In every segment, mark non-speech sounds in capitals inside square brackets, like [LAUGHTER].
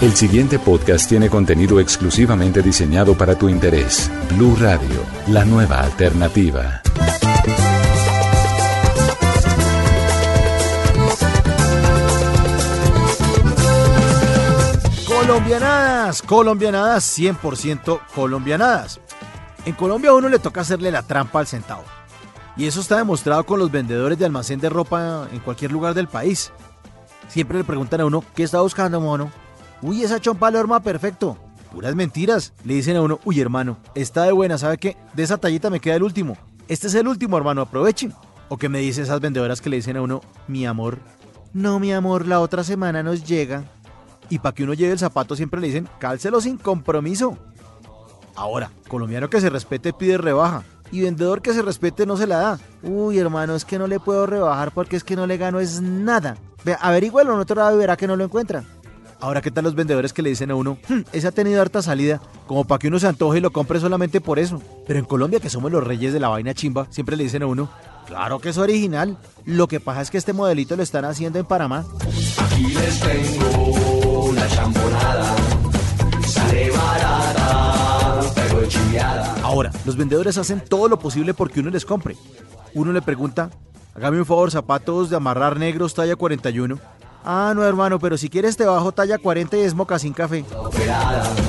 El siguiente podcast tiene contenido exclusivamente diseñado para tu interés. Blue Radio, la nueva alternativa. Colombianadas, colombianadas, 100% colombianadas. En Colombia a uno le toca hacerle la trampa al centavo. Y eso está demostrado con los vendedores de almacén de ropa en cualquier lugar del país. Siempre le preguntan a uno, ¿qué está buscando, mono? Uy, esa chompa le arma perfecto. Puras mentiras. Le dicen a uno, uy, hermano, está de buena, ¿sabe qué? De esa tallita me queda el último. Este es el último, hermano, aprovechen. O que me dicen esas vendedoras que le dicen a uno, mi amor. No, mi amor, la otra semana nos llega. Y para que uno lleve el zapato siempre le dicen, cálcelo sin compromiso. Ahora, colombiano que se respete pide rebaja. Y vendedor que se respete no se la da. Uy, hermano, es que no le puedo rebajar porque es que no le gano es nada. Ve, averígüelo en otro lado y verá que no lo encuentra. Ahora, ¿qué tal los vendedores que le dicen a uno, "Hmm, ese ha tenido harta salida, como para que uno se antoje y lo compre solamente por eso? Pero en Colombia, que somos los reyes de la vaina chimba, siempre le dicen a uno, claro que es original. Lo que pasa es que este modelito lo están haciendo en Panamá. Aquí les tengo la champonada. Sale barata, pero chiviada. Ahora, los vendedores hacen todo lo posible porque uno les compre. Uno le pregunta, hágame un favor, zapatos de amarrar negros talla 41. Ah, no, hermano, pero si quieres te bajo talla 40 y es mocasín café.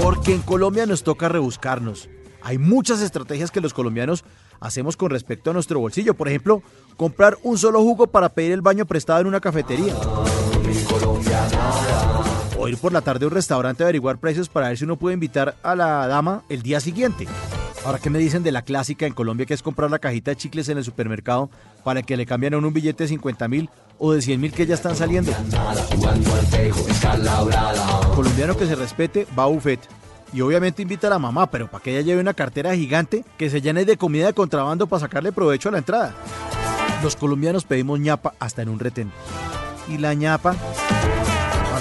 Porque en Colombia nos toca rebuscarnos. Hay muchas estrategias que los colombianos hacemos con respecto a nuestro bolsillo. Por ejemplo, comprar un solo jugo para pedir el baño prestado en una cafetería. O ir por la tarde a un restaurante a averiguar precios para ver si uno puede invitar a la dama el día siguiente. Ahora, ¿qué me dicen de la clásica en Colombia que es comprar la cajita de chicles en el supermercado para que le cambien a un billete de 50 mil o de 100 mil que ya están saliendo? Colombiano que se respete va a buffet. Y obviamente invita a la mamá, pero para que ella lleve una cartera gigante que se llene de comida de contrabando para sacarle provecho a la entrada. Los colombianos pedimos ñapa hasta en un retén. Y la ñapa,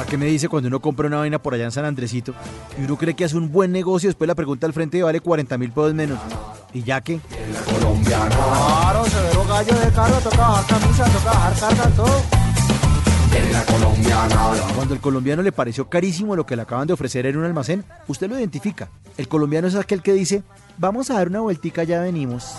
qué me dice cuando uno compra una vaina por allá en San Andresito y uno cree que hace un buen negocio, después la pregunta al frente y vale 40 mil pesos menos. Y ya que, Colombiana. claro, severo gallo de carro, toca bajar camisa, toca bajar carga, todo. En la colombiana. Cuando el colombiano le pareció carísimo lo que le acaban de ofrecer en un almacén, usted lo identifica. El colombiano es aquel que dice, vamos a dar una vueltica, ya venimos.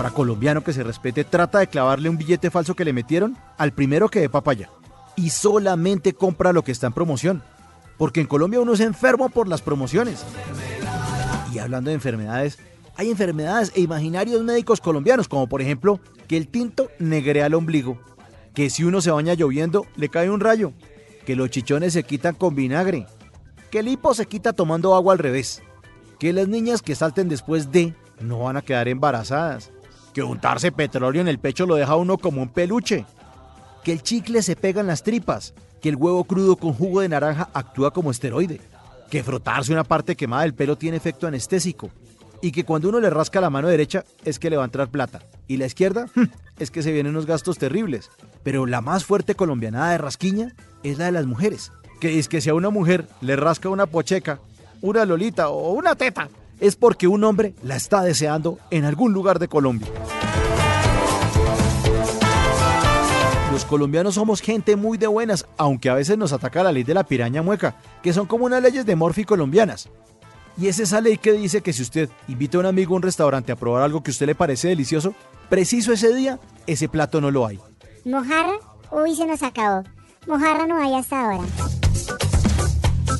Ahora, colombiano que se respete trata de clavarle un billete falso que le metieron al primero que dé papaya. Y solamente compra lo que está en promoción. Porque en Colombia uno es enfermo por las promociones. Y hablando de enfermedades, hay enfermedades e imaginarios médicos colombianos, como por ejemplo que el tinto negrea el ombligo, que si uno se baña lloviendo le cae un rayo, que los chichones se quitan con vinagre, que el hipo se quita tomando agua al revés, que las niñas que salten después de no van a quedar embarazadas, que untarse petróleo en el pecho lo deja uno como un peluche, que el chicle se pega en las tripas, que el huevo crudo con jugo de naranja actúa como esteroide, que frotarse una parte quemada del pelo tiene efecto anestésico, y que cuando uno le rasca la mano derecha es que le va a entrar plata, y la izquierda [LAUGHS] es que se vienen unos gastos terribles. Pero la más fuerte colombianada de rasquiña es la de las mujeres, que es que si a una mujer le rasca una pocheca, una lolita o una teta, es porque un hombre la está deseando en algún lugar de Colombia. Los colombianos somos gente muy de buenas, aunque a veces nos ataca la ley de la piraña mueca, que son como unas leyes de Morphy colombianas. Y es esa ley que dice que si usted invita a un amigo a un restaurante a probar algo que a usted le parece delicioso, preciso ese día, ese plato no lo hay. ¿Mojarra? Uy, se nos acabó. Mojarra no hay hasta ahora.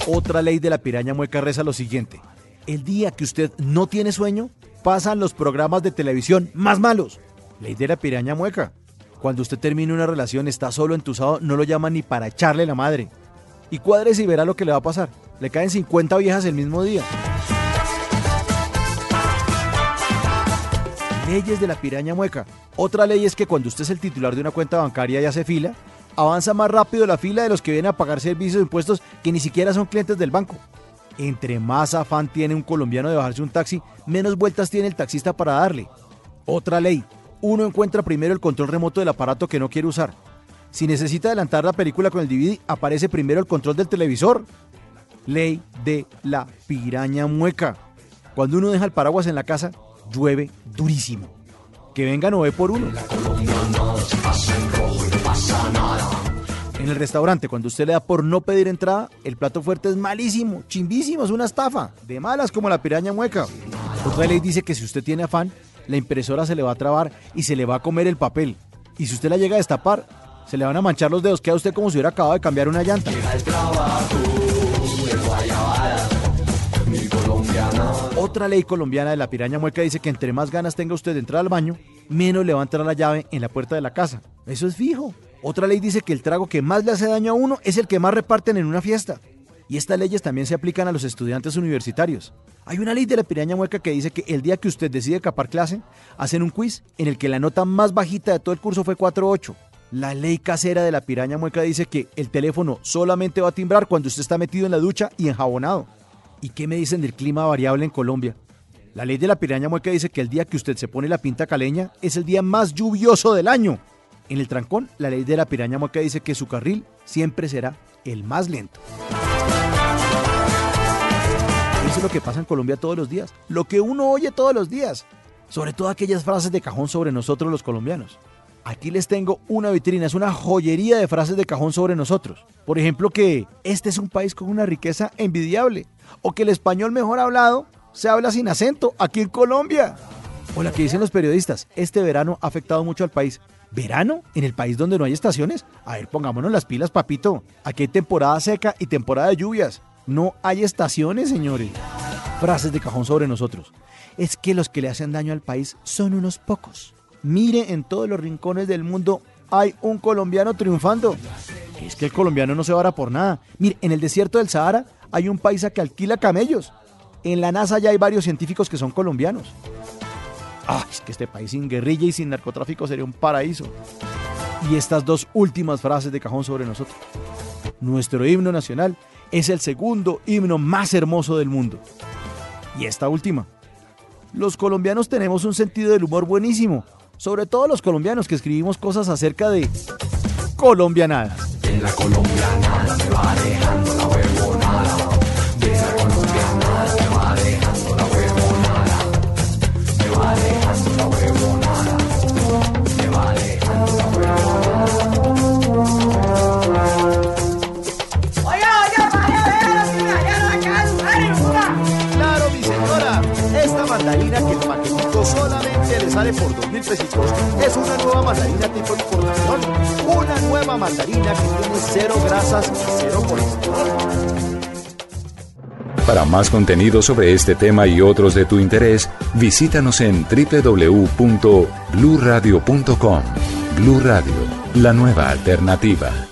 Otra ley de la piraña mueca reza lo siguiente. El día que usted no tiene sueño, pasan los programas de televisión más malos. Ley de la piraña mueca. Cuando usted termine una relación, está solo entusado, no lo llaman ni para echarle la madre. Y cuádrese y verá lo que le va a pasar. Le caen 50 viejas el mismo día. Leyes de la piraña mueca. Otra ley es que cuando usted es el titular de una cuenta bancaria y hace fila, avanza más rápido la fila de los que vienen a pagar servicios de impuestos que ni siquiera son clientes del banco. Entre más afán tiene un colombiano de bajarse un taxi, menos vueltas tiene el taxista para darle. Otra ley, uno encuentra primero el control remoto del aparato que no quiere usar. Si necesita adelantar la película con el DVD, aparece primero el control del televisor. Ley de la piraña mueca. Cuando uno deja el paraguas en la casa, llueve durísimo. Que vengan o ve por uno. En el restaurante, cuando usted le da por no pedir entrada, el plato fuerte es malísimo, chimbísimo, es una estafa, de malas como la piraña mueca. Otra ley dice que si usted tiene afán, la impresora se le va a trabar y se le va a comer el papel. Y si usted la llega a destapar, se le van a manchar los dedos, queda usted como si hubiera acabado de cambiar una llanta. Otra ley colombiana de la piraña mueca dice que entre más ganas tenga usted de entrar al baño, menos le va a entrar la llave en la puerta de la casa. Eso es fijo. Otra ley dice que el trago que más le hace daño a uno es el que más reparten en una fiesta. Y estas leyes también se aplican a los estudiantes universitarios. Hay una ley de la piraña mueca que dice que el día que usted decide capar clase, hacen un quiz en el que la nota más bajita de todo el curso fue 4.8. La ley casera de la piraña mueca dice que el teléfono solamente va a timbrar cuando usted está metido en la ducha y enjabonado. ¿Y qué me dicen del clima variable en Colombia? La ley de la piraña mueca dice que el día que usted se pone la pinta caleña es el día más lluvioso del año. En el trancón, la ley de la piraña mueca dice que su carril siempre será el más lento. Eso es lo que pasa en Colombia todos los días, lo que uno oye todos los días, sobre todo aquellas frases de cajón sobre nosotros los colombianos. Aquí les tengo una vitrina, es una joyería de frases de cajón sobre nosotros. Por ejemplo, que este es un país con una riqueza envidiable, o que el español mejor hablado se habla sin acento aquí en Colombia. O la que dicen los periodistas, este verano ha afectado mucho al país. ¿Verano? ¿En el país donde no hay estaciones? A ver, pongámonos las pilas, papito. Aquí hay temporada seca y temporada de lluvias. No hay estaciones, señores. Frases de cajón sobre nosotros. Es que los que le hacen daño al país son unos pocos. Mire, en todos los rincones del mundo hay un colombiano triunfando. Es que el colombiano no se vara por nada. Mire, en el desierto del Sahara hay un país que alquila camellos. En la NASA ya hay varios científicos que son colombianos. Ay, es que este país sin guerrilla y sin narcotráfico sería un paraíso. Y estas dos últimas frases de cajón sobre nosotros. Nuestro himno nacional es el segundo himno más hermoso del mundo. Y esta última. Los colombianos tenemos un sentido del humor buenísimo. Sobre todo los colombianos que escribimos cosas acerca de colombianadas. En la colombianada me va dejando es una nueva mandarina tipo importación. Una nueva mandarina que tiene cero grasas y cero colesterol. Para más contenido sobre este tema y otros de tu interés, visítanos en www.bluradio.com. Blu Radio, la nueva alternativa.